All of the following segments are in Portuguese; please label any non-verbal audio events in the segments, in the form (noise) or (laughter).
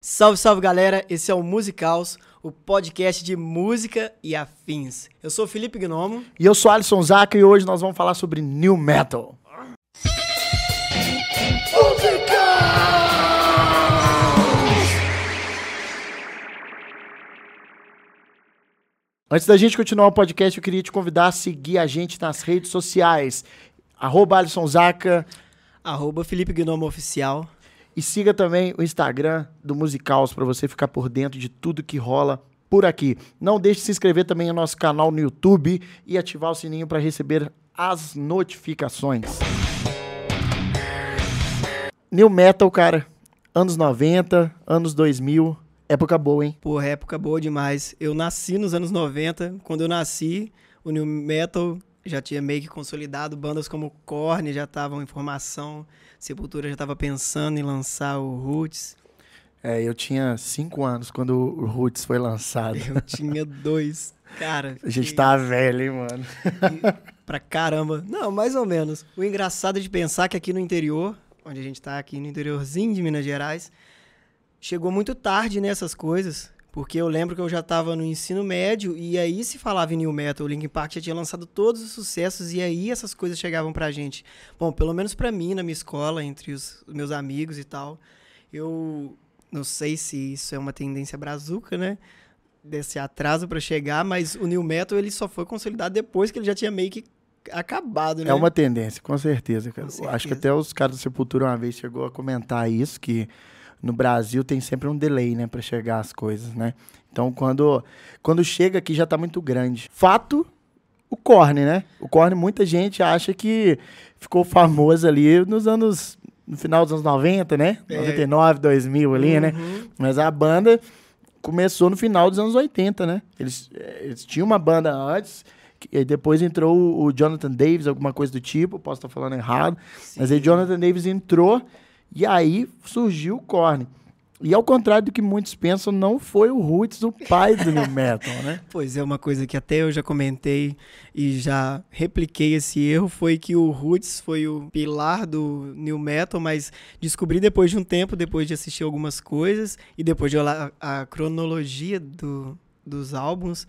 Salve, salve galera, esse é o Musicals, o podcast de música e afins. Eu sou o Felipe Gnomo. E eu sou Alisson Zaca e hoje nós vamos falar sobre New Metal. Antes da gente continuar o podcast, eu queria te convidar a seguir a gente nas redes sociais. Arroba Alisson Zaca. Arroba Felipe Gnomo Oficial. E siga também o Instagram do Musicals para você ficar por dentro de tudo que rola por aqui. Não deixe de se inscrever também no nosso canal no YouTube e ativar o sininho para receber as notificações. New Metal, cara. Anos 90, anos 2000. Época boa, hein? Porra, época boa demais. Eu nasci nos anos 90. Quando eu nasci, o New Metal já tinha meio que consolidado. Bandas como Korn já estavam em formação. Sepultura já estava pensando em lançar o Roots. É, eu tinha cinco anos quando o Roots foi lançado. Eu tinha dois. Cara. A gente que... tá velho, hein, mano? Pra caramba. Não, mais ou menos. O engraçado é de pensar que aqui no interior, onde a gente tá aqui no interiorzinho de Minas Gerais, chegou muito tarde nessas coisas. Porque eu lembro que eu já estava no ensino médio e aí se falava em New Metal, o Linkin Park já tinha lançado todos os sucessos e aí essas coisas chegavam pra gente. Bom, pelo menos pra mim, na minha escola, entre os meus amigos e tal, eu não sei se isso é uma tendência brazuca, né? Desse atraso para chegar, mas o New Metal ele só foi consolidado depois que ele já tinha meio que acabado, né? É uma tendência, com certeza. Com certeza. Acho que até os caras do Sepultura uma vez chegou a comentar isso, que no Brasil tem sempre um delay, né, para chegar as coisas, né? Então, quando, quando chega aqui já tá muito grande. Fato, o Korn, né? O Korn, muita gente acha que ficou famoso ali nos anos no final dos anos 90, né? É. 99, 2000 ali, né? uhum. né? Mas a banda começou no final dos anos 80, né? Eles, eh, eles tinham uma banda antes, e depois entrou o Jonathan Davis, alguma coisa do tipo, posso estar falando errado, Sim. mas aí Jonathan Davis entrou e aí surgiu o Korn. E ao contrário do que muitos pensam, não foi o Roots o pai do New Metal, né? (laughs) Pois é, uma coisa que até eu já comentei e já repliquei esse erro foi que o Roots foi o pilar do New Metal, mas descobri depois de um tempo, depois de assistir algumas coisas e depois de olhar a, cronologia do, dos álbuns,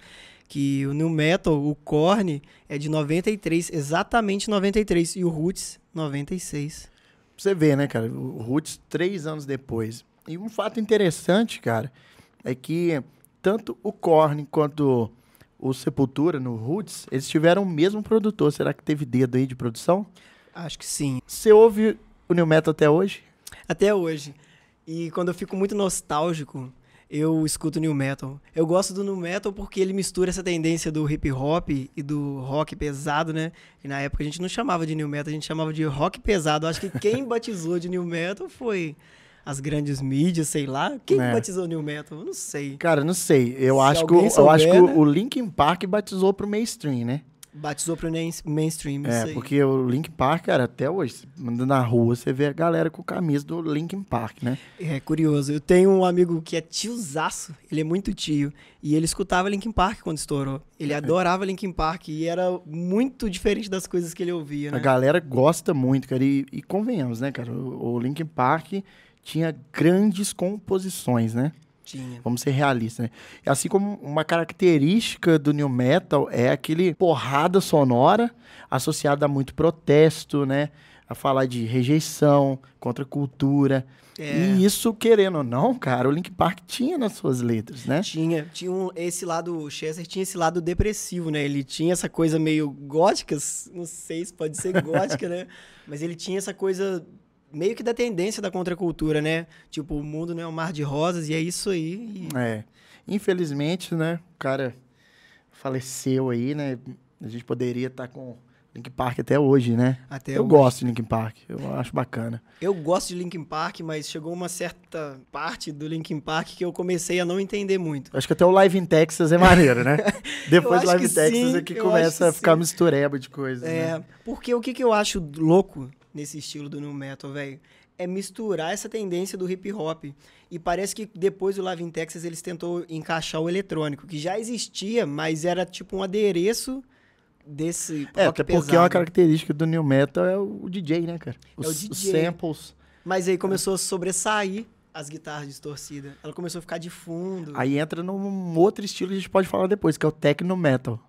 que o New Metal, o Korn, é de 93, exatamente 93, e o Roots, 96. Você ver, né, cara? O Roots, três anos depois. E um fato interessante, cara, é que tanto o Korn quanto o Sepultura no Roots, eles tiveram o mesmo produtor. Será que teve dedo aí de produção? Acho que sim. Você ouve o New Metal até hoje? Até hoje. E quando eu fico muito nostálgico, eu escuto new metal. Eu gosto do new metal porque ele mistura essa tendência do hip hop e do rock pesado, né? E na época a gente não chamava de new metal, a gente chamava de rock pesado. Acho que quem (laughs) batizou de new metal foi as grandes mídias, sei lá. Quem é. batizou new metal? Eu não sei. Cara, não sei. Eu acho que, souber, eu acho que né? o Linkin Park batizou pro mainstream, né? Batizou pro mainstream. É, porque o Link Park, cara, até hoje, na rua, você vê a galera com camisa do Linkin Park, né? É curioso. Eu tenho um amigo que é tiozaço, ele é muito tio, e ele escutava Linkin Park quando estourou. Ele é. adorava Linkin Park e era muito diferente das coisas que ele ouvia, né? A galera gosta muito, cara, e, e convenhamos, né, cara? O, o Linkin Park tinha grandes composições, né? Tinha. Vamos ser realistas, né? Assim como uma característica do new metal é aquele porrada sonora associada a muito protesto, né? A falar de rejeição, contra cultura. É. E isso, querendo ou não, cara, o Link Park tinha nas suas letras, né? Tinha. Tinha um, esse lado, o Chester tinha esse lado depressivo, né? Ele tinha essa coisa meio gótica, não sei se pode ser gótica, (laughs) né? Mas ele tinha essa coisa meio que da tendência da contracultura, né? Tipo, o mundo não é um mar de rosas e é isso aí. E... É. Infelizmente, né? O cara faleceu aí, né? A gente poderia estar tá com Linkin Park até hoje, né? Até eu hoje. gosto de Linkin Park, eu acho bacana. Eu gosto de Linkin Park, mas chegou uma certa parte do Linkin Park que eu comecei a não entender muito. Acho que até o Live in Texas é maneiro, né? (laughs) Depois do Live in Texas sim, é que começa a ficar sim. mistureba de coisas. É, né? porque o que, que eu acho louco nesse estilo do new metal, velho, é misturar essa tendência do hip hop. E parece que depois do Live in Texas eles tentou encaixar o eletrônico, que já existia, mas era tipo um adereço desse É, até porque pesado. uma característica do new metal é o DJ, né, cara? Os, é o DJ. Os samples. Mas aí começou a sobressair as guitarras distorcidas. Ela começou a ficar de fundo. Aí entra num outro estilo que a gente pode falar depois, que é o techno metal.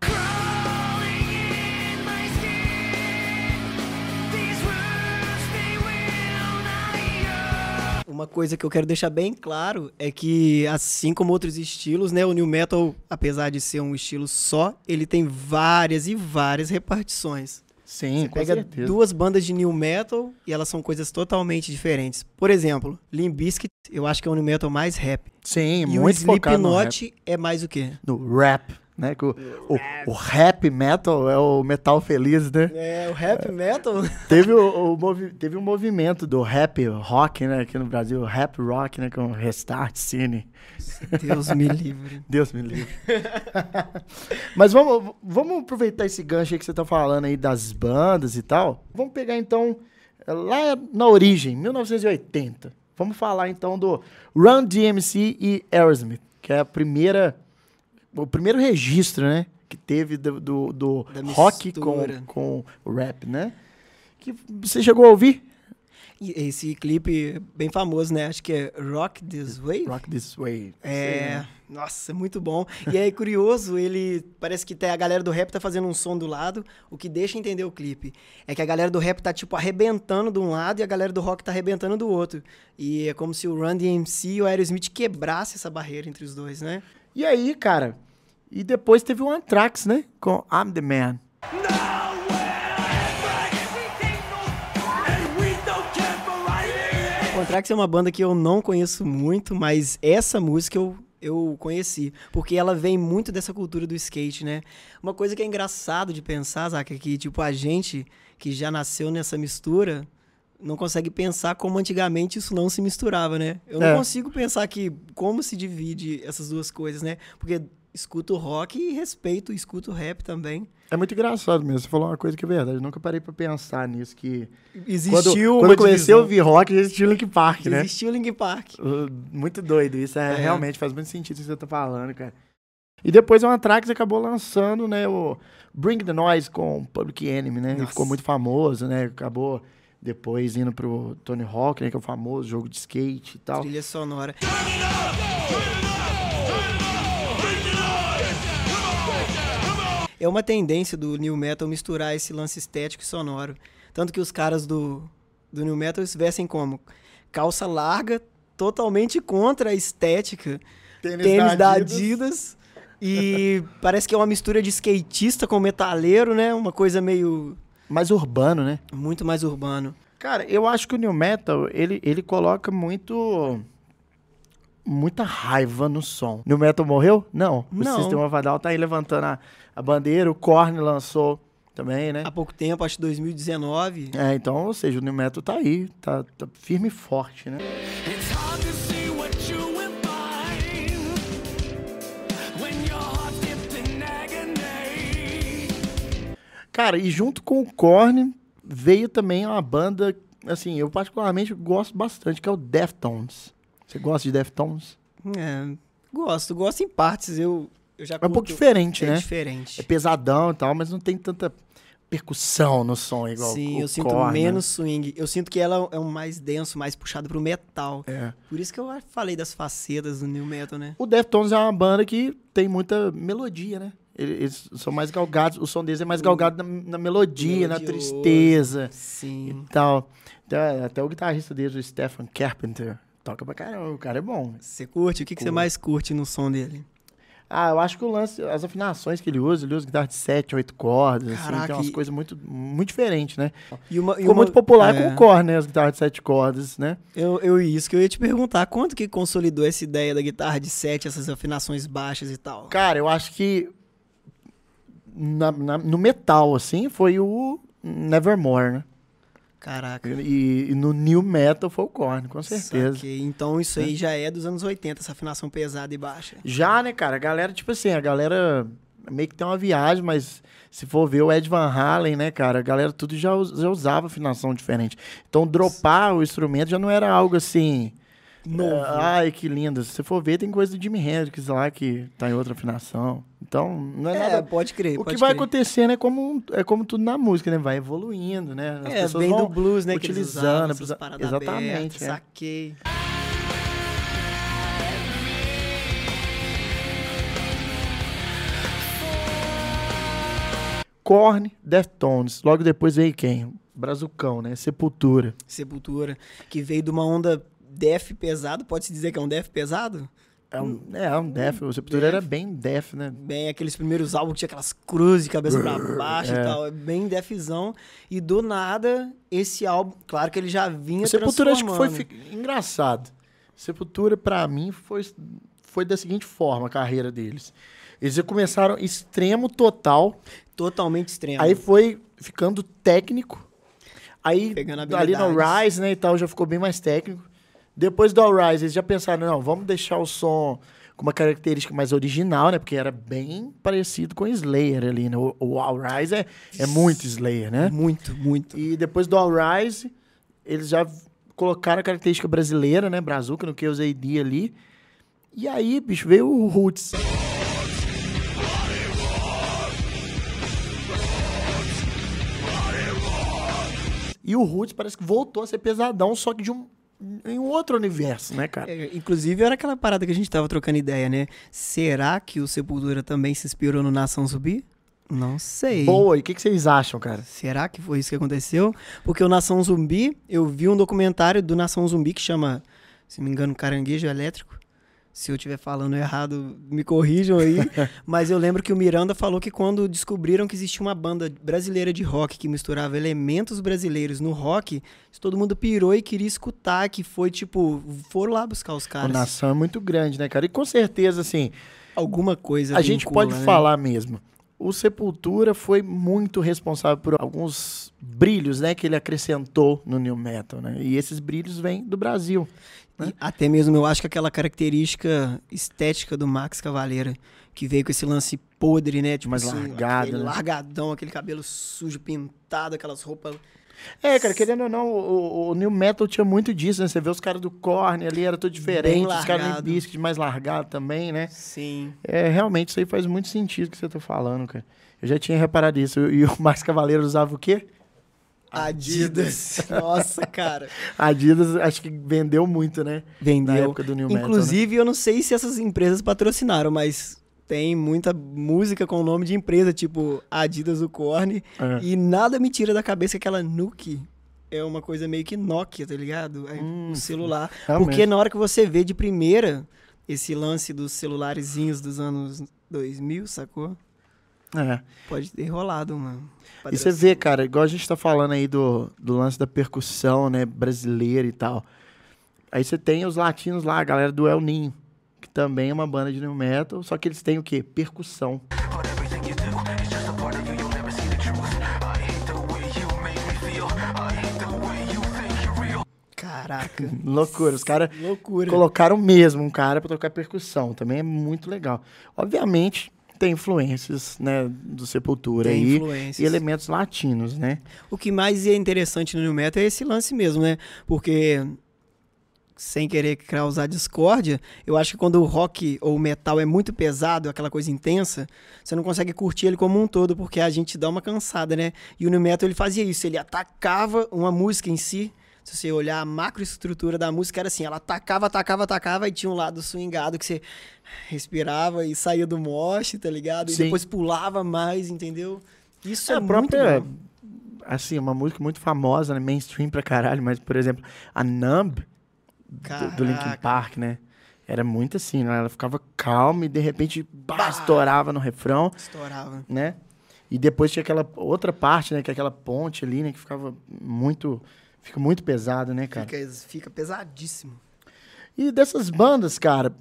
Uma coisa que eu quero deixar bem claro é que, assim como outros estilos, né, o new metal, apesar de ser um estilo só, ele tem várias e várias repartições. Sim, Você pega certeza. duas bandas de new metal e elas são coisas totalmente diferentes. Por exemplo, Limp Bizkit, eu acho que é o new metal mais rap. Sim, e o muito focado no rap. Slipknot é mais o quê? No rap, né? Que o, o, o rap metal é o metal feliz, né? É, o rap metal. (laughs) Teve, o, o teve um movimento do rap rock, né? Aqui no Brasil, rap rock, né? Com Restart Cine. Deus me livre. (laughs) Deus me livre. (laughs) Mas vamos, vamos aproveitar esse gancho aí que você tá falando aí das bandas e tal. Vamos pegar então lá na origem, 1980. Vamos falar então do Run DMC e Aerosmith, que é a primeira o primeiro registro, né, que teve do, do, do rock com, com o rap, né? Que você chegou a ouvir? E esse clipe é bem famoso, né? Acho que é Rock This Way. Rock This Way. É, nossa, muito bom. E aí, curioso, ele parece que tem, a galera do rap tá fazendo um som do lado, o que deixa entender o clipe. É que a galera do rap tá, tipo, arrebentando de um lado e a galera do rock tá arrebentando do outro. E é como se o Run DMC e o Aerosmith quebrasse essa barreira entre os dois, né? E aí, cara? E depois teve o Anthrax, né? Com I'm the Man. O Anthrax é uma banda que eu não conheço muito, mas essa música eu, eu conheci. Porque ela vem muito dessa cultura do skate, né? Uma coisa que é engraçado de pensar, Zaca, é que, tipo, a gente que já nasceu nessa mistura não consegue pensar como antigamente isso não se misturava, né? Eu não É. consigo pensar que como se divide essas duas coisas, né? Porque escuto rock e respeito, escuto rap também. É muito engraçado mesmo. Você falou uma coisa que é verdade. Eu nunca parei pra pensar nisso. Que Existiu quando, quando eu comecei a divisão. ouvir rock, existiu Link Park, né? Existiu Linkin Park. Muito doido. Isso é, É. realmente faz muito sentido isso que você tá falando, cara. E depois o Anthrax acabou lançando, né, o Bring the Noise com Public Enemy, né? Ele Nossa. ficou muito famoso, né? Acabou depois indo pro Tony Hawk, né, que é o famoso jogo de skate e tal. Trilha sonora. É uma tendência do new metal misturar esse lance estético e sonoro. Tanto que os caras do, do new metal se vestem como? Calça larga, totalmente contra a estética. Tênis, da Adidas. E (laughs) parece que é uma mistura de skatista com metaleiro, né? Uma coisa meio. Mais urbano, né? muito mais urbano. Cara, eu acho que o New Metal, ele, ele coloca muito... Muita raiva no som. New Metal morreu? Não. O Não. System of a Down tá aí levantando a, a bandeira. O Korn lançou também, né? Há pouco tempo, acho que 2019. É, então, ou seja, o New Metal tá aí. Tá, tá firme e forte, né? It's Cara, e junto com o Korn, veio também uma banda, assim, eu particularmente gosto bastante, que é o Deftones. Você gosta de Deftones? É, gosto, gosto em partes. Eu, eu já É um pouco diferente, é né? diferente. É pesadão e tal, mas não tem tanta percussão no som igual Sim, o eu sinto né? menos swing. Eu sinto que ela é um mais denso, mais puxado pro metal. É. Por isso que eu falei das facetas do new metal, né? O Deftones é uma banda que tem muita melodia, né? Eles são mais galgados, o som deles é mais galgado na, na melodia, na Melodioso. tristeza Sim. e tal. Até, até o guitarrista deles, o Stephen Carpenter, toca pra caramba, o cara é bom. Você curte? O que, que você mais curte no som dele? Ah, eu acho que o lance, as afinações que ele usa, ele usa guitarra de 7, 8 cordas, assim, Caraca, tem umas e- coisas muito, muito diferentes, né? E uma, e Ficou uma- muito popular é, com o Korn, né? As guitarras de 7 cordas, né? Eu, eu isso que eu ia te perguntar. Quanto que consolidou essa ideia da guitarra de sete, essas afinações baixas e tal? Cara, eu acho que na- na- no metal, assim, foi o Nevermore, né? Caraca. E, e no new metal foi o Korn, com certeza. Saquei. Então isso aí já é dos anos 80, essa afinação pesada e baixa. Já, né, cara? A galera, tipo assim, a galera meio que tem uma viagem, mas se for ver o Ed Van Halen, né, cara? A galera tudo já, já usava afinação diferente. Então, dropar o instrumento já não era algo assim. Novo. É, ai, que lindo. Se você for ver, tem coisa do Jimi Hendrix lá que tá em outra afinação. Então, não é, é nada. Pode crer. O pode que crer. vai acontecendo né, é como, é como tudo na música, né? Vai evoluindo, né? As é, pessoas vem vão do blues, né? Utilizando. Que usavam, exatamente. Abertas, é. Saquei. Korn, Deftones. Logo depois veio quem? Brazucão, né? Sepultura. Sepultura, que veio de uma onda def pesado, pode-se dizer que é um def pesado? É um, é, um Def. O Sepultura era bem Def, né? Bem, aqueles primeiros álbuns que tinha aquelas cruzes de cabeça pra (laughs) baixo É. e tal, é bem defzão. E do nada, esse álbum, claro que ele já vinha O Sepultura acho que foi fi- engraçado. Sepultura, pra mim, foi, foi da seguinte forma a carreira deles. Eles começaram extremo total, totalmente extremo. aí foi ficando técnico. Aí ali no. Rise, né, e tal, já ficou bem mais técnico. Depois do All Rise, eles já pensaram, não, vamos deixar o som com uma característica mais original, né? Porque era bem parecido com Slayer ali, né? O, o All Rise é, é muito Slayer, né? Muito, muito. E depois do All Rise, eles já colocaram a característica brasileira, né? Brazuca, no que eu usei D ali. E aí, bicho, veio o Roots. E o Roots parece que voltou a ser pesadão, só que de um, em um outro universo, né, cara? É, inclusive, era aquela parada que a gente tava trocando ideia, né? Será que o Sepultura também se inspirou no Nação Zumbi? Não sei. Boa, e o que, que vocês acham, cara? Será que foi isso que aconteceu? Porque o Nação Zumbi, eu vi um documentário do Nação Zumbi que chama, se não me engano, Caranguejo Elétrico. Se eu estiver falando errado, me corrijam aí. (laughs) Mas eu lembro que o Miranda falou que quando descobriram que existia uma banda brasileira de rock que misturava elementos brasileiros no rock, todo mundo pirou e queria escutar, que foi tipo, foram lá buscar os A caras. nação é muito grande, né, cara? E com certeza, assim, Alguma coisa a gente pode né? falar mesmo. O Sepultura foi muito responsável por alguns brilhos, né, que ele acrescentou no new metal, né? E esses brilhos vêm do Brasil. E até mesmo eu acho que aquela característica estética do Max Cavaleira, que veio com esse lance podre, né? Tipo Mais assim, largado, aquele né? largadão, aquele cabelo sujo, pintado, aquelas roupas. É, cara, querendo ou não, o, o- new metal tinha muito disso, né? Você vê os caras do Korn ali, era tudo diferente, os caras do. Biscuit mais largado também, né? Sim. É, realmente, isso aí faz muito sentido o que você tá falando, cara. Eu já tinha reparado isso. E o Max Cavaleiro usava o quê? Adidas. (laughs) Nossa, cara. Adidas, acho que vendeu muito, né? Vendeu. Na época do new metal, né? Inclusive, eu não sei se essas empresas patrocinaram, mas tem muita música com o nome de empresa, tipo Adidas, o Korn. É. E nada me tira da cabeça que aquela Nuke é uma coisa meio que Nokia, tá ligado? É Hum, um celular. realmente. Porque na hora que você vê de primeira esse lance dos celularezinhos dos anos 2000, sacou? É. Pode ter rolado, mano. E você vê, cara, igual a gente tá falando aí do, do lance da percussão, né, brasileira e tal. Aí você tem os latinos lá, a galera do El Ninho, que também é uma banda de new metal, só que eles têm o quê? Percussão. Caraca. (laughs) Loucura, os caras colocaram mesmo um cara pra tocar percussão, também é muito legal. Obviamente, tem influências, né, do Sepultura Tem aí influências. e elementos latinos, né? O que mais é interessante no New Metal é esse lance mesmo, né? Porque, sem querer causar discórdia, eu acho que quando o rock ou o metal é muito pesado, aquela coisa intensa, você não consegue curtir ele como um todo, porque a gente dá uma cansada, né? E o New Metal ele fazia isso, ele atacava uma música em si. Se você olhar a macroestrutura da música, era assim, ela atacava, atacava, atacava, e tinha um lado swingado que você respirava e saía do moche, tá ligado? E Sim. depois pulava mais, entendeu? Isso é, É, própria, assim, uma música muito famosa, né, mainstream pra caralho, mas, por exemplo, a Numb, do, do Linkin. Park, né? Era muito assim, né? Ela ficava calma e de repente bah, estourava no refrão, Estourava. né? E depois tinha aquela outra parte, né? Que é aquela ponte ali, né? Que ficava muito. Fica muito pesado, né, cara? Fica, fica pesadíssimo. E dessas bandas, cara,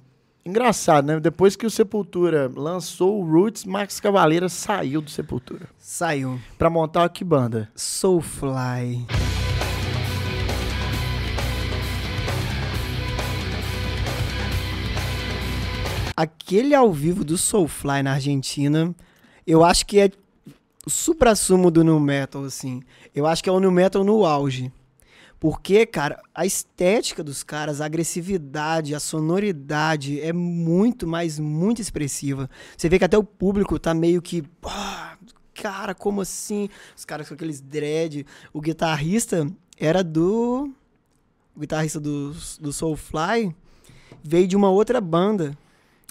engraçado, né? Depois que o Sepultura lançou o Roots, Max Cavaleira saiu do Sepultura. Saiu. Pra montar que banda? Soulfly. Aquele ao vivo do Soulfly na Argentina, eu acho que é o supra-sumo do new metal, assim. Eu acho que é o new metal no auge. Porque, cara, a estética dos caras, a agressividade, a sonoridade é muito, mas muito expressiva. Você vê que até o público tá meio que. "Ah, cara, como assim? Os caras com aqueles dread. O guitarrista era do. O guitarrista do, do Soulfly veio de uma outra banda.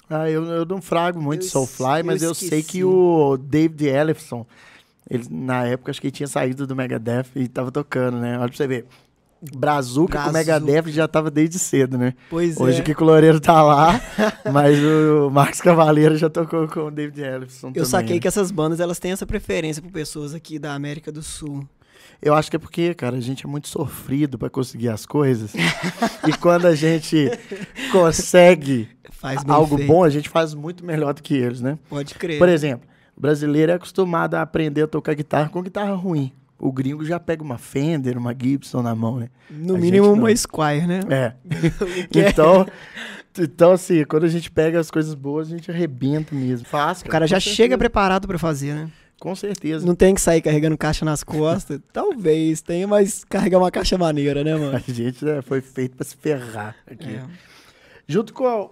Ah, eu, eu não frago muito Eu Soulfly, mas eu eu sei que o David Ellefson Ele, na época, acho que ele tinha saído do Megadeth e tava tocando, né? Olha pra você ver. Brazuca com o Brazuca. Megadeth já tava desde cedo, né? Pois Hoje é. o Kiko Loureiro tá lá, (laughs) mas o Marcos Cavaleiro já tocou com o David Ellison Eu também, saquei né? que essas bandas elas têm essa preferência por pessoas aqui da América do Sul. Eu acho que é porque, cara, a gente é muito sofrido pra conseguir as coisas. (laughs) e quando a gente consegue algo feito. bom, a gente faz muito melhor do que eles, né? Pode crer. Por exemplo, o brasileiro é acostumado a aprender a tocar guitarra com guitarra ruim. O gringo já pega uma Fender, uma Gibson na mão, né? no a mínimo não. uma Squire, né? É. (laughs) é- então, então, assim, quando a gente pega as coisas boas, a gente arrebenta mesmo. Faz, O cara já com chega certeza. preparado pra fazer, né? Com certeza. Não tem que sair carregando caixa nas costas. (laughs) Talvez tenha, mas carregar uma caixa maneira, né, A mano? gente né, foi feito pra se ferrar aqui. É. Junto com a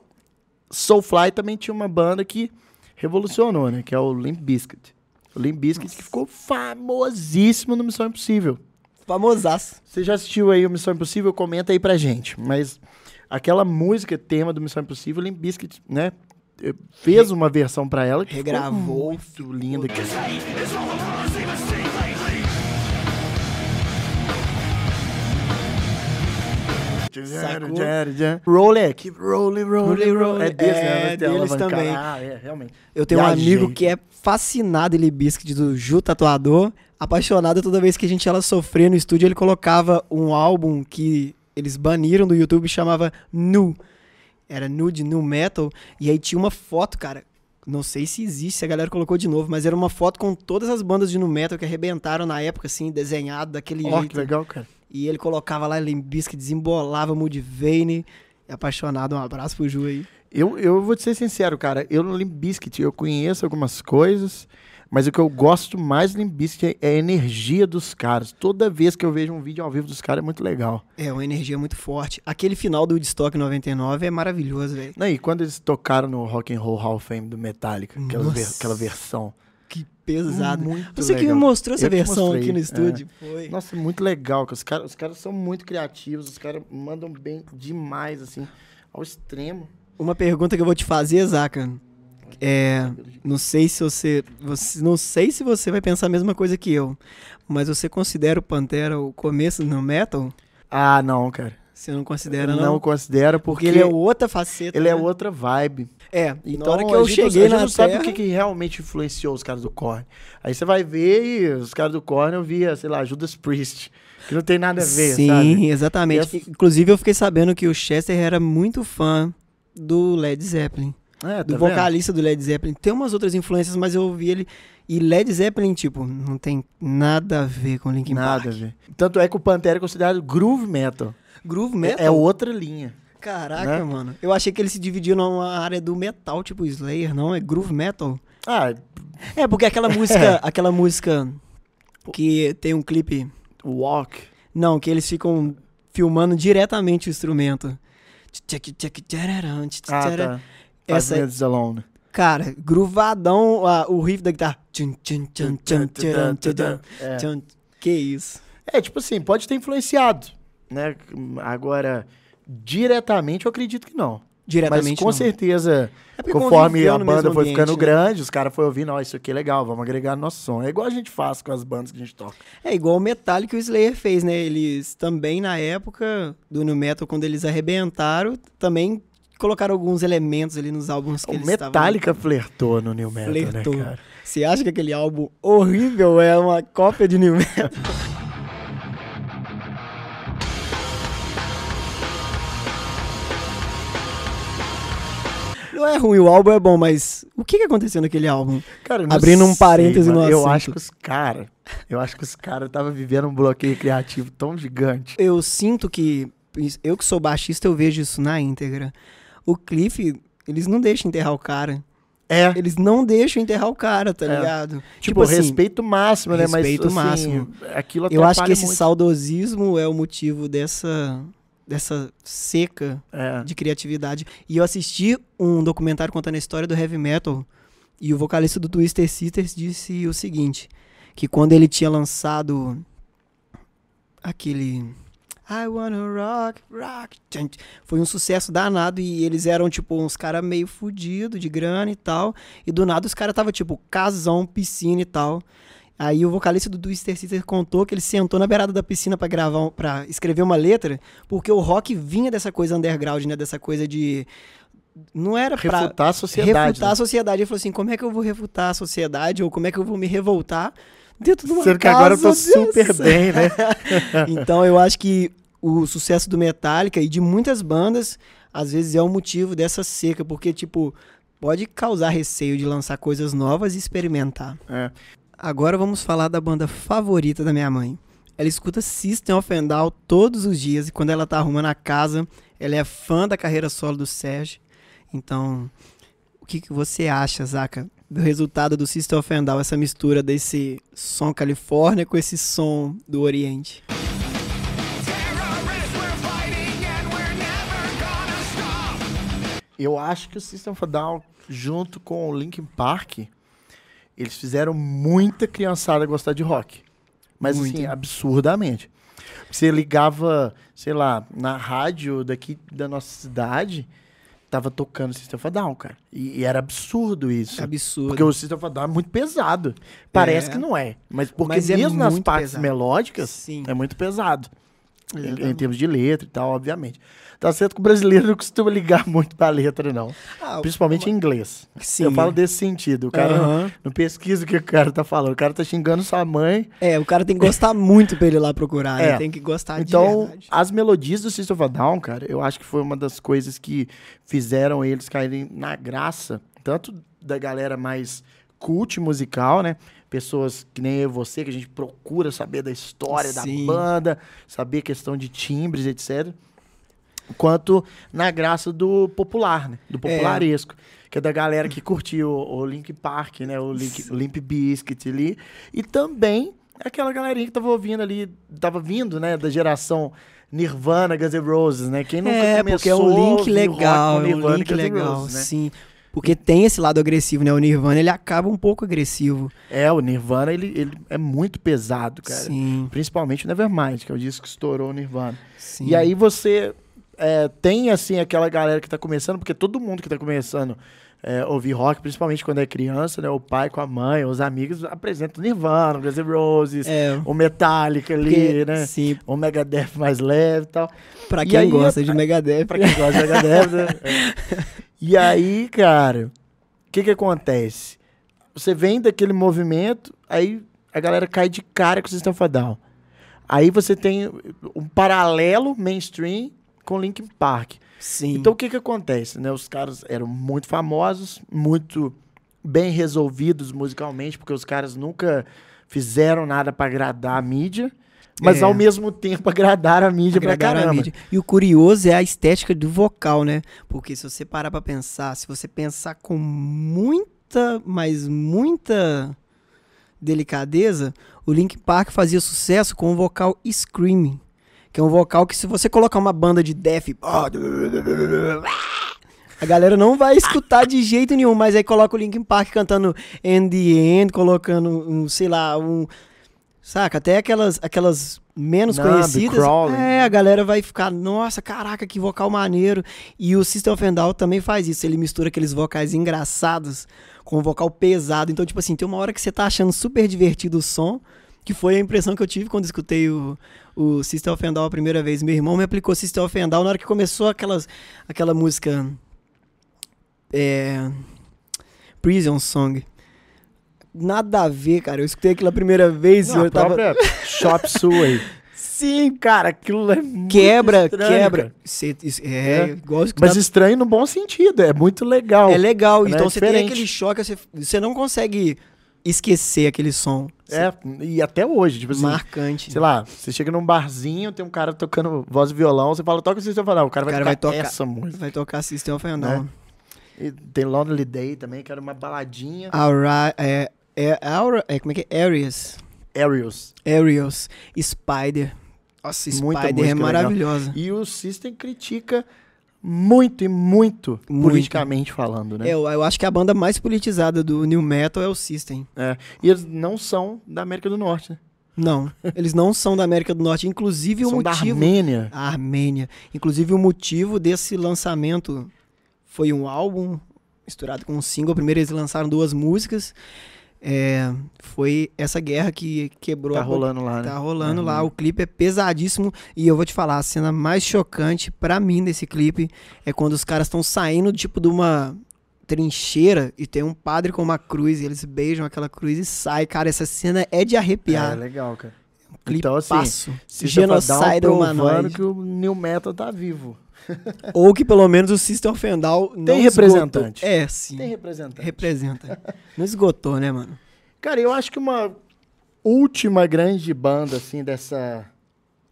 Soulfly também tinha uma banda que revolucionou, né? Que é o Limp Bizkit. O Limp Bizkit que ficou famosíssimo no Missão Impossível. Famosaço. Você já assistiu aí o Missão Impossível? Comenta aí pra gente. Mas aquela música tema do Missão Impossível, o Limp Bizkit, né? Fez uma versão pra ela que ficou Regravou. muito linda. Sacou? Roller, keep rolling, rolling, Rolling. É deles, é, né? Temos deles também. Ah, é, realmente. Eu tenho um Viajei. amigo que é fascinado em Libiscuit do Ju Tatuador, apaixonado toda vez que a gente ela sofrer no estúdio, ele colocava um álbum que eles baniram do YouTube e chamava Nu. Era Nu de Nu Metal, e aí tinha uma foto, cara. Não sei se existe, se a galera colocou de novo, mas era uma foto com todas as bandas de Nu Metal que arrebentaram na época, assim, desenhado daquele Ó, jeito. que legal, cara. E ele colocava lá Limbiscuit, desembolava Mudvayne. Apaixonado, um abraço pro Ju aí. Eu, eu vou te ser sincero, cara. Eu no Limp Bizkit, eu conheço algumas coisas, mas o que eu gosto mais do Limp Bizkit é, é a energia dos caras. Toda vez que eu vejo um vídeo ao vivo dos caras é muito legal. É, uma energia muito forte. Aquele final do Woodstock 99 é maravilhoso, velho. E quando eles tocaram no Rock and Roll Hall of Fame do Metallica, aquela, ver- aquela versão. Que pesado. Muito Você que me legal. mostrou essa Eu versão aqui no é. estúdio. Foi. Nossa, muito legal. Os caras os caras são muito criativos, os caras mandam bem demais, assim, ao extremo. Uma pergunta que eu vou te fazer, Zaca. É, não sei se você, você, não sei se você vai pensar a mesma coisa que eu, mas você considera o Pantera o começo no metal? Ah, não, cara. Você não considera não, não? considero Porque porque, ele é outra faceta. ele é né? outra vibe. É, Então, na hora que eu gente cheguei a gente na não sabe Terra, o que, que realmente influenciou os caras do Korn. Aí você vai ver e os caras do Korn eu via, sei lá, Judas Priest, que não tem nada a ver, Sim, sabe? exatamente. As- Inclusive eu fiquei sabendo que o Chester era muito fã do Led Zeppelin. É, do tá vocalista do Led Zeppelin. Tem umas outras influências, mas eu ouvi ele. E Led Zeppelin, tipo, não tem nada a ver com Linkin vendo? Nada a Park. ver. Tanto é que o Pantera é considerado groove metal. Groove É- metal? É outra linha. Caraca, né? mano. Eu achei que ele se dividia numa área do metal, tipo Slayer, não? É groove metal. Ah, É, porque aquela (laughs) música, aquela música que tem um clipe. Walk. Não, que eles ficam filmando diretamente o instrumento. Ah, tá. Essa Minutes Alone. Cara, gruvadão o riff da guitarra. É. Que isso. É, tipo assim, pode ter influenciado, né? Agora, diretamente eu acredito que não. Diretamente. Mas com não. certeza, É conforme a banda foi ambiente, ficando né? grande, os caras foram ouvindo, ó, isso aqui é legal, vamos agregar no nosso som. É igual a gente faz com as bandas que a gente toca. É igual o Metallica e o Slayer fez, né? Eles também, na época do New Metal, quando eles arrebentaram, também colocaram alguns elementos ali nos álbuns que O eles Metallica flertou no New Metal, Flertou. né, cara? estavam... Você acha que aquele álbum horrível é uma cópia de New Metal? (laughs) Não é ruim, o álbum é bom, mas o que, que aconteceu naquele álbum? Cara, eu Abrindo um sei, parêntese mano. no Eu assunto. acho que os caras, eu acho que os caras estavam vivendo um bloqueio criativo tão gigante. Eu sinto que, eu que sou baixista, eu vejo isso na íntegra. O Cliff, eles não deixam enterrar o cara. É, Eles não deixam enterrar o cara, tá É. ligado? tipo, respeito máximo, né? respeito Mas, assim, máximo. aquilo Eu acho que esse muito. saudosismo é o motivo dessa, dessa seca É. de criatividade. E eu assisti um documentário contando a história do heavy metal e o vocalista do Twister Sisters disse o seguinte, que quando ele tinha lançado aquele I wanna rock, rock, foi um sucesso danado e eles eram tipo uns caras meio fudido de grana e tal, e do nada os caras tava tipo casão, piscina e tal. Aí o vocalista do Twister Sister contou que ele sentou na beirada da piscina pra gravar, um- pra escrever uma letra, porque o rock vinha dessa coisa underground, né? Dessa coisa de não era pra Refutar a sociedade. refutar né? a sociedade. Ele falou assim: como é que eu vou refutar a sociedade? Ou como é que eu vou me revoltar dentro de uma Sendo que agora eu tô dessa? super bem, né? (laughs) Então eu acho que o sucesso do Metallica e de muitas bandas, às vezes é o motivo dessa seca, porque, tipo, pode causar receio de lançar coisas novas e experimentar. É. Agora vamos falar da banda favorita da minha mãe. Ela escuta System of a Down todos os dias e quando ela tá arrumando a casa, ela é fã da carreira solo do Sérgio. Então, o que, que você acha, Zaca, do resultado do System of a Down, essa mistura desse som Califórnia com esse som do Oriente? Eu acho que o System of a Down, junto com o Linkin Park, eles fizeram muita criançada gostar de rock. Mas Muito. assim, absurdamente. Você ligava, sei lá, na rádio daqui da nossa cidade, tava tocando System of a Down, cara. E, e era absurdo isso. Absurdo. Porque o System of a Down é muito pesado. Parece É. que não é. Mas porque Mas é mesmo nas muito partes pesado. melódicas, Sim. é muito pesado. Em, em termos de letra e tal, obviamente. Tá certo que o brasileiro não costuma ligar (laughs) muito pra letra, não. Ah, Principalmente em inglês. Sim. Eu falo desse sentido. O cara não, não pesquisa o que o cara tá falando. O cara tá xingando sua mãe. É, o cara tem que gostar (laughs) muito pra ele ir lá procurar, né? É. Tem que gostar de então, verdade. as melodias do System of a Down, cara, eu acho que foi uma das coisas que fizeram eles caírem na graça, tanto da galera mais cult musical, né? Pessoas que nem eu e você, que a gente procura saber da história Sim. da banda, saber questão de timbres, etc. Quanto na graça do popular, né? Do popularesco. Que é da galera que curtiu o, o Link Park, né? O, Link, Limp Bizkit ali. E também aquela galerinha que tava ouvindo ali, tava vindo, né? Da geração Nirvana, Guns N' Roses, né? Quem nunca É, começou porque é um link legal, com é um Nirvana link legal, Roses, né? sim. Porque tem esse lado agressivo, né? O Nirvana, ele acaba um pouco agressivo. É, o Nirvana, ele, ele é muito pesado, cara. Sim, Principalmente o Nevermind, que é o disco que estourou o Nirvana. sim. E aí você é, tem, assim, aquela galera que tá começando, porque todo mundo que tá começando é, ouvir rock, principalmente quando é criança, né? O pai com a mãe, os amigos apresentam Nirvana, Guns N' Roses, É, o Metallica ali, porque, né? sim, O Megadeth mais leve e tal. pra quem aí, gosta de Megadeth. Pra quem gosta de Megadeth, né? (laughs) É. E aí, cara, o que que acontece? Você vem daquele movimento, aí a galera cai de cara com o System of. Aí você tem um paralelo mainstream com Linkin Park. Sim. Então o que que acontece, né? Os caras eram muito famosos, muito bem resolvidos musicalmente, porque os caras nunca fizeram nada pra agradar a mídia, mas É. ao mesmo tempo agradaram a mídia pra Agregaram a caramba. mídia. E o curioso é a estética do vocal, né? Porque se você parar pra pensar, se você pensar com muita, mas muita delicadeza, o Link Park fazia sucesso com o vocal screaming, que é um vocal que se você colocar uma banda de death, a galera não vai escutar de jeito nenhum, mas aí coloca o Linkin Park cantando In the End, colocando um, sei lá, um saca, até aquelas aquelas menos Numb, conhecidas. É, a galera vai ficar, nossa, caraca, que vocal maneiro. E o System of a Down também faz isso, ele mistura aqueles vocais engraçados com um vocal pesado. Então, tipo assim, tem uma hora que você tá achando super divertido o som, que foi a impressão que eu tive quando escutei o, o System of a Down a primeira vez. Meu irmão me aplicou System of a Down na hora que começou aquelas, aquela música é, Prison Song. Nada a ver, cara. Eu escutei aquilo a primeira vez e Não, eu a tava... Shop Suey. (laughs) Sim, Cara, aquilo é muito quebra, estranho, quebra. Cê- é, É. igual Mas estranho no bom sentido, é muito legal. É legal, né? então você tem aquele choque, você, você não consegue esquecer aquele som. É, e até hoje, tipo assim, marcante. sei lá, você chega num barzinho, tem um cara tocando voz e violão, você fala, toca o System of a Down, o cara O vai cara vai tocar tocar- essa música. Vai tocar System of a Down. Né? E tem Lonely Day também, que era uma baladinha. Aura, é, é, Aura, é, como é que é? Areas. Arius. Aerials. Spider. Nossa, Muita Spider é música legal. maravilhosa. E o System critica muito e muito, Muito. politicamente falando, né? É, eu, eu acho que a banda mais politizada do New Metal é o System. É. E eles não são da América do Norte, né? Não, eles não são da América do Norte. Inclusive o são da motivo... Armênia. A Armênia. Inclusive, o motivo desse lançamento foi um álbum misturado com um single. Primeiro eles lançaram duas músicas. É, foi essa guerra que quebrou Tá a rolando lá, né? Tá rolando Uhum. lá. O clipe é pesadíssimo. E eu vou te falar, a cena mais chocante pra mim desse clipe é quando os caras estão saindo, tipo, de uma trincheira e tem um padre com uma cruz e eles beijam aquela cruz e sai. Cara, essa cena é de É, arrepiar. legal, cara. clipe Então, assim, Down Genocide provando humanoide. que o New Metal tá vivo. (laughs) Ou que pelo menos o System of a Down não Tem esgotou. representante. É, sim. Tem representante. Representa. (laughs) Não esgotou, né, mano? Cara, eu acho que uma última grande banda, assim, dessa...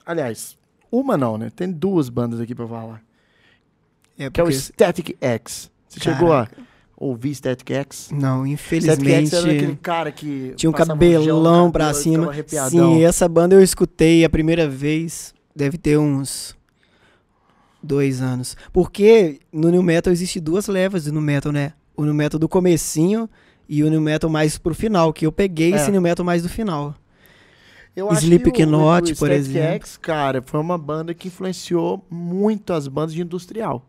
Aliás, uma não, né? Tem duas bandas aqui pra falar. É Que é o porque... Static X. Você chegou a ouvir Static X? Não, Static infelizmente... X era aquele cara que... Tinha um cabelão pra cabelo e cima. Sim, essa banda eu escutei a primeira vez, deve ter uns dois anos. Porque no New Metal existe duas levas do New Metal, né? O New Metal do comecinho e o New Metal mais pro final, que eu peguei É. esse New Metal mais do final. Eu acho Slipknot, que o- o por exemplo. X, cara, foi uma banda que influenciou muito as bandas de industrial.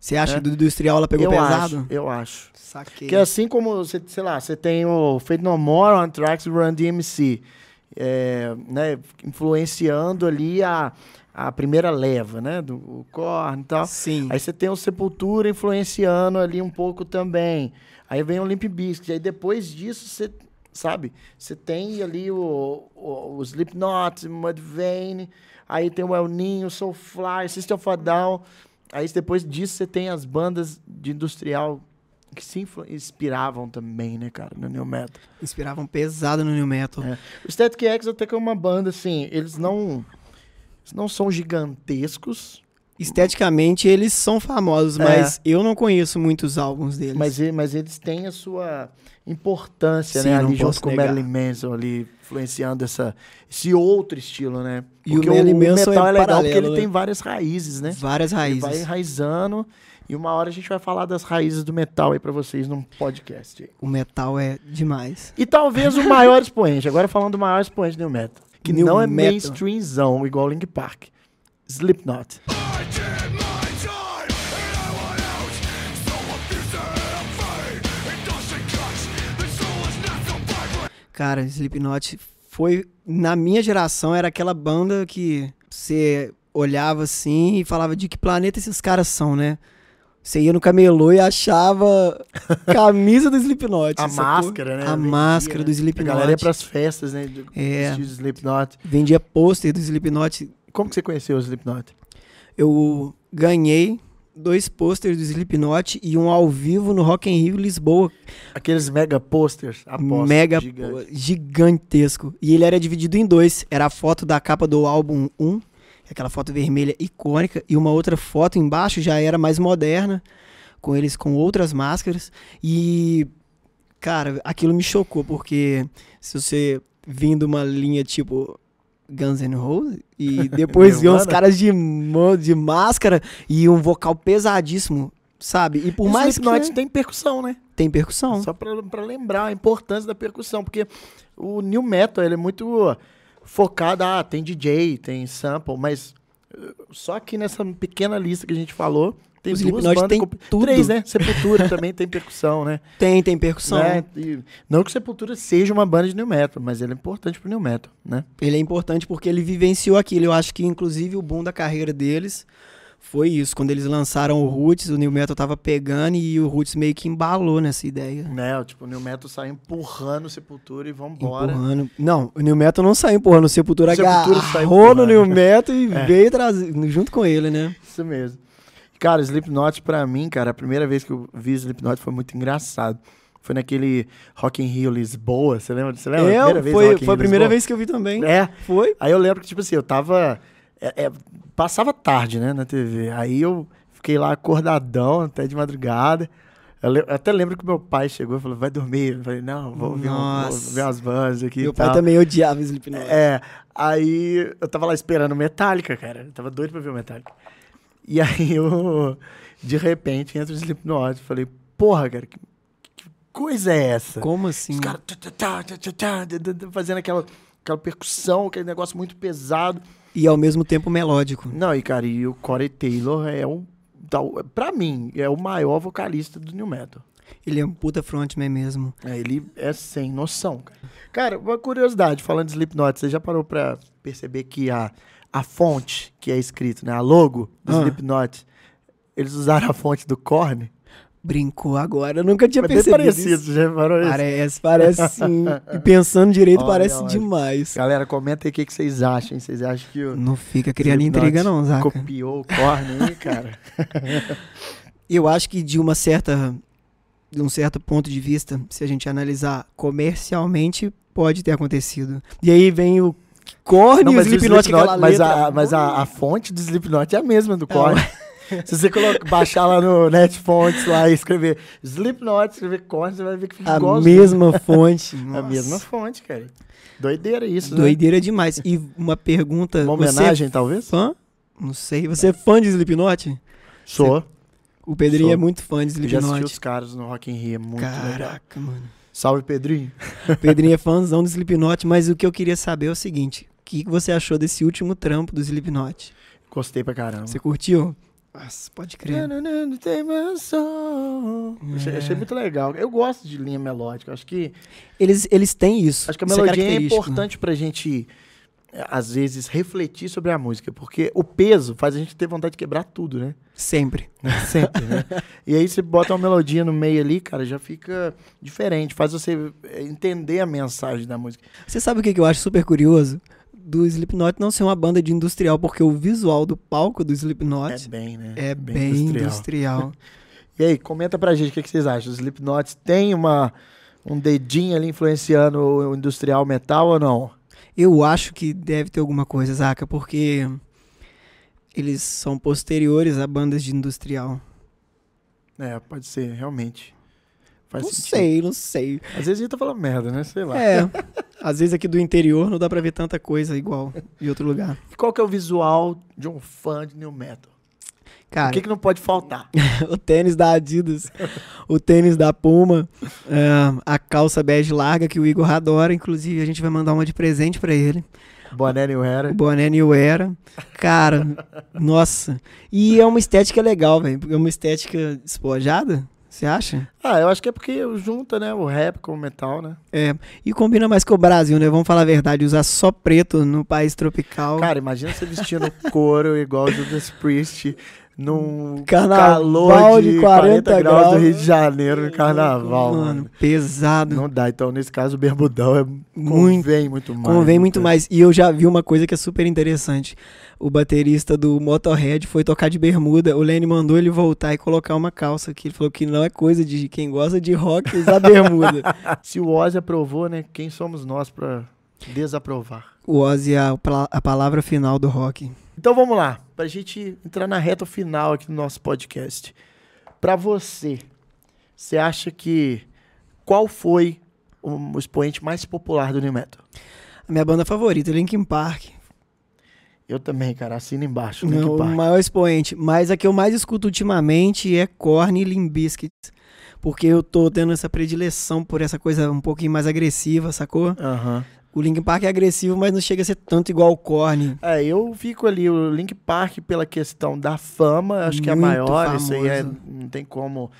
Você acha É. que do industrial ela pegou eu pesado? Acho, eu acho. Saquei. Que assim como, você, sei lá, você tem o Fate No More, Anthrax e Run DMC, é, né, influenciando ali a, a primeira leva, né, do Korn e tal. Sim. Aí você tem o Sepultura influenciando ali um pouco também. Aí vem o Limp Bizkit. Aí depois disso, você, sabe, você tem ali o, o, o Slipknot, Mudvayne, aí tem o El Ninho, Soulfly, System of a Down. Aí depois disso você tem as bandas de industrial que se inspiravam também, né, cara, no New Metal. Inspiravam pesado no New Metal. É. O Static X até que é uma banda, assim, eles não, não são gigantescos, Esteticamente eles são famosos, É. mas eu não conheço muitos álbuns deles. Mas, mas eles têm a sua importância, Sim, né? Ali junto com o. Marilyn Manson ali, influenciando essa, esse outro estilo, né? E o Porque Marilyn Manson metal é é, legal paralelo, porque ele né? tem várias raízes, né? Várias Ele raízes. vai enraizando e uma hora a gente vai falar das raízes do metal aí pra vocês num podcast. O metal é demais. E talvez o maior expoente, agora falando do maior expoente do Metal, que New não é Metal. mainstreamzão, igual Link Park. Slipknot. Cara, Slipknot foi. Na minha geração, era aquela banda que você olhava assim e falava de que planeta esses caras são, né? Você ia no camelô e achava (laughs) camisa do Slipknot. A sacou? máscara, né? A Vendia, máscara né? do A Slipknot. galera ia pras festas, né? De, É. de Slipknot. Vendia pôster do Slipknot. Como que você conheceu o Slipknot? Eu ganhei dois pôsteres do Slipknot e um ao vivo no Rock in Rio Lisboa. Aqueles mega posters, aposto, mega gigante. gigantesco. E ele era dividido em dois. Era a foto da capa do álbum 1, aquela foto vermelha icônica, e uma outra foto embaixo já era mais moderna, com eles com outras máscaras. E, cara, aquilo me chocou, porque se você vindo uma linha tipo Guns N' Roses, e (laughs) depois ver uns Nirvana. caras de, de máscara e um vocal pesadíssimo. Sabe? E por E o mais Slipknot que tem percussão, né? tem percussão. Só pra, pra lembrar a importância da percussão, porque o new metal ele é muito focado, ah, tem DJ, tem sample, mas eh, só que nessa pequena lista que a gente falou, tem O duas bandas, tem com- tudo. três, né? Sepultura (laughs) também tem percussão, né? Tem, tem percussão. Né? E não que Sepultura seja uma banda de new metal, mas ele é importante pro new metal, né? Ele é importante porque ele vivenciou aquilo. Eu acho que, inclusive, o boom da carreira deles foi isso. Quando eles lançaram o Roots, o New Metal tava pegando e o Roots meio que embalou nessa ideia. né? Tipo, o new metal sai empurrando Sepultura e vambora. Empurrando. Não, o New Metal não saiu empurrando. O Sepultura, O Sepultura saiu agarrou no. New Metal e (laughs) É. veio trazer, junto com ele, né? Isso mesmo. Cara, Slipknot pra mim, cara, a primeira vez que eu vi Slipknot foi muito engraçado. Foi naquele Rock in Rio Lisboa, você lembra? Você lembra? É, primeira vez no foi, in foi a primeira Lisboa? vez que eu vi também. É. Foi? Aí eu lembro que, tipo assim, eu tava... É, é, passava tarde, né, na TV. Aí eu fiquei lá acordadão até de madrugada. Eu, le, eu até lembro que meu pai chegou e falou, vai dormir. Eu falei, não, vou ver um, vou ver as bandas aqui Meu pai também odiava Slipknot. É, aí eu tava lá esperando Metallica, cara. Eu tava doido pra ver o Metallica. E (laughs) aí eu, de repente, entro o Slipknot. Falei, porra, cara, que, que coisa é essa? Como assim? Os caras fazendo aquela, aquela percussão, aquele negócio muito pesado. E ao mesmo tempo melódico. Não, e cara, e o Corey Taylor é um tal, pra mim, é o maior vocalista do New Metal. Ele é um puta frontman mesmo. É, ele é sem noção, cara. Cara, uma curiosidade, falando de Slipknot, você já parou pra perceber que a, a fonte que é escrito, né, a logo do Ah. Slipknot, eles usaram a fonte do Korn? Brincou agora, eu nunca tinha É percebido parecido, isso. já reparou isso? Parece, parece (laughs) sim. E pensando direito, Olha, parece olha. demais. Galera, comenta aí o que, que vocês acham. Vocês acham que o Não fica criando intriga não, Zaca. copiou o Korn aí, cara? (laughs) Eu acho que de uma certa de um certo ponto de vista, se a gente analisar comercialmente, pode ter acontecido. E aí vem o Não, e o Slipknot, Slipknot- mas, a, mas a, a fonte do Slipknot é a mesma do É. (laughs) Se você coloca, baixar lá no Netfonts lá e escrever Slipknot, escrever Korn, você vai ver que fica a igualzinho. mesma fonte. (laughs) A mesma fonte, cara. Doideira isso, né? Doideira demais. E uma pergunta, Uma você homenagem, é talvez? fã? Não sei. Você é fã de Slipknot? Sou. O Pedrinho Sou. é muito fã de Eu já assisti Slipknot. os caras no Rock in Rio, é muito legal. Caraca, mano. Salve, Pedrinho. O Pedrinho é fãzão do Slipknot, mas o que eu queria saber é o seguinte: o que que você achou desse último trampo do Slipknot? Gostei pra caramba. Você curtiu? Nossa, pode crer. Tem. Achei, É. achei muito legal. Eu gosto de linha melódica. Acho que, Eles, eles têm isso. acho que a isso melodia é, característico. importante pra gente, é, às vezes, refletir sobre a música. Porque o peso faz a gente ter vontade de quebrar tudo, né? Sempre. (laughs) Sempre, né? E aí você bota uma melodia no meio ali, cara, já fica diferente. Faz você é, entender a mensagem da música. Você sabe o que eu acho super curioso? Do Slipknot não ser uma banda de industrial, porque o visual do palco do É Slipknot bem, né? é, bem, industrial. (laughs) E aí, comenta pra gente o que, que vocês acham. Os Slipknot tem uma, um dedinho ali influenciando o industrial metal ou não? Eu acho que deve ter alguma coisa, Zaca, porque eles são posteriores a bandas de industrial. É, pode ser, realmente. Faz não sentido. sei, não sei. Às vezes a gente tá falando merda, né? Sei lá. É, (laughs) às vezes aqui do interior não dá pra ver tanta coisa igual de outro lugar. Qual que é o visual de um fã de new metal? Cara, o que, que não pode faltar? (laughs) o tênis da Adidas, o tênis da Puma, é, a calça bege larga que o Igor adora, inclusive a gente vai mandar uma de presente pra ele. Boné New Era. O boné New Era. Cara, (laughs) nossa. E é uma estética legal, velho. É uma estética despojada, você acha? Ah, eu acho que é porque junta, né? O rap com o metal, né? É. E combina mais com o Brasil, né? Vamos falar a verdade, usar só preto no país tropical. Cara, imagina você vestindo couro igual o Judas Priest num Carnaval calor de de 40, 40 graus do graus. Rio de Janeiro no carnaval, mano, mano. pesado. Não dá. Então, nesse caso, o berbudão é, Muito- convém muito mais. Convém né, muito mais. E eu já vi uma coisa que é super interessante. O baterista do Motorhead foi tocar de bermuda. O Lenny mandou ele voltar e colocar uma calça. Que ele falou que não é coisa de quem gosta de rock usar bermuda. (laughs) Se o Ozzy aprovou, né? Quem somos nós pra desaprovar? o Ozzy é a, a palavra final do rock. Então vamos lá, pra gente entrar na reta final aqui do nosso podcast. Pra você, você acha que qual foi o, o expoente mais popular do New Metal? A minha banda favorita, Linkin Park. Eu também, cara, assina embaixo. Não, Linkin o Park. maior expoente. Mas a que eu mais escuto ultimamente é Korn e Limp Bizkit. Porque eu tô tendo essa predileção por essa coisa um pouquinho mais agressiva, sacou? Aham. O Linkin Park é agressivo, mas não chega a ser tanto igual o Korn. É, eu fico ali, o Link Park pela questão da fama, acho que é Muito maior, isso aí é, famoso. não tem como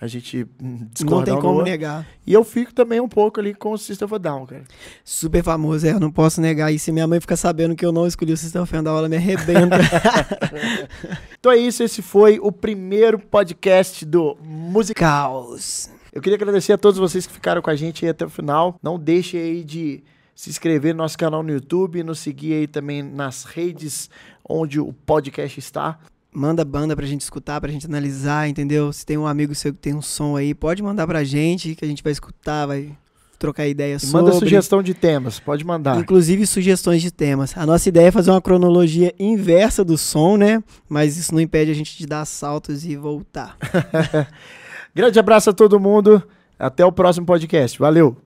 a gente hum, Não discordar tem como negar. E eu fico também um pouco ali com o System of a Down, cara. Super famoso, é, eu não posso negar. E se minha mãe ficar sabendo que eu não escolhi o System of a Down, ela me arrebenta. (laughs) Então é isso, esse foi o primeiro podcast do Música. Caos. Eu queria agradecer a todos vocês que ficaram com a gente aí até o final. Não deixe aí de se inscrever no nosso canal no YouTube, nos seguir aí também nas redes onde o podcast está. Manda banda pra gente escutar, pra gente analisar, entendeu? Se tem um amigo seu que tem um som aí, pode mandar pra gente, que a gente vai escutar, vai trocar ideia E sobre. manda sugestão de temas, pode mandar. Inclusive sugestões de temas. A nossa ideia é fazer uma cronologia inversa do som, né? Mas isso não impede a gente de dar saltos e voltar. (laughs) Grande abraço a todo mundo. Até o próximo podcast. Valeu!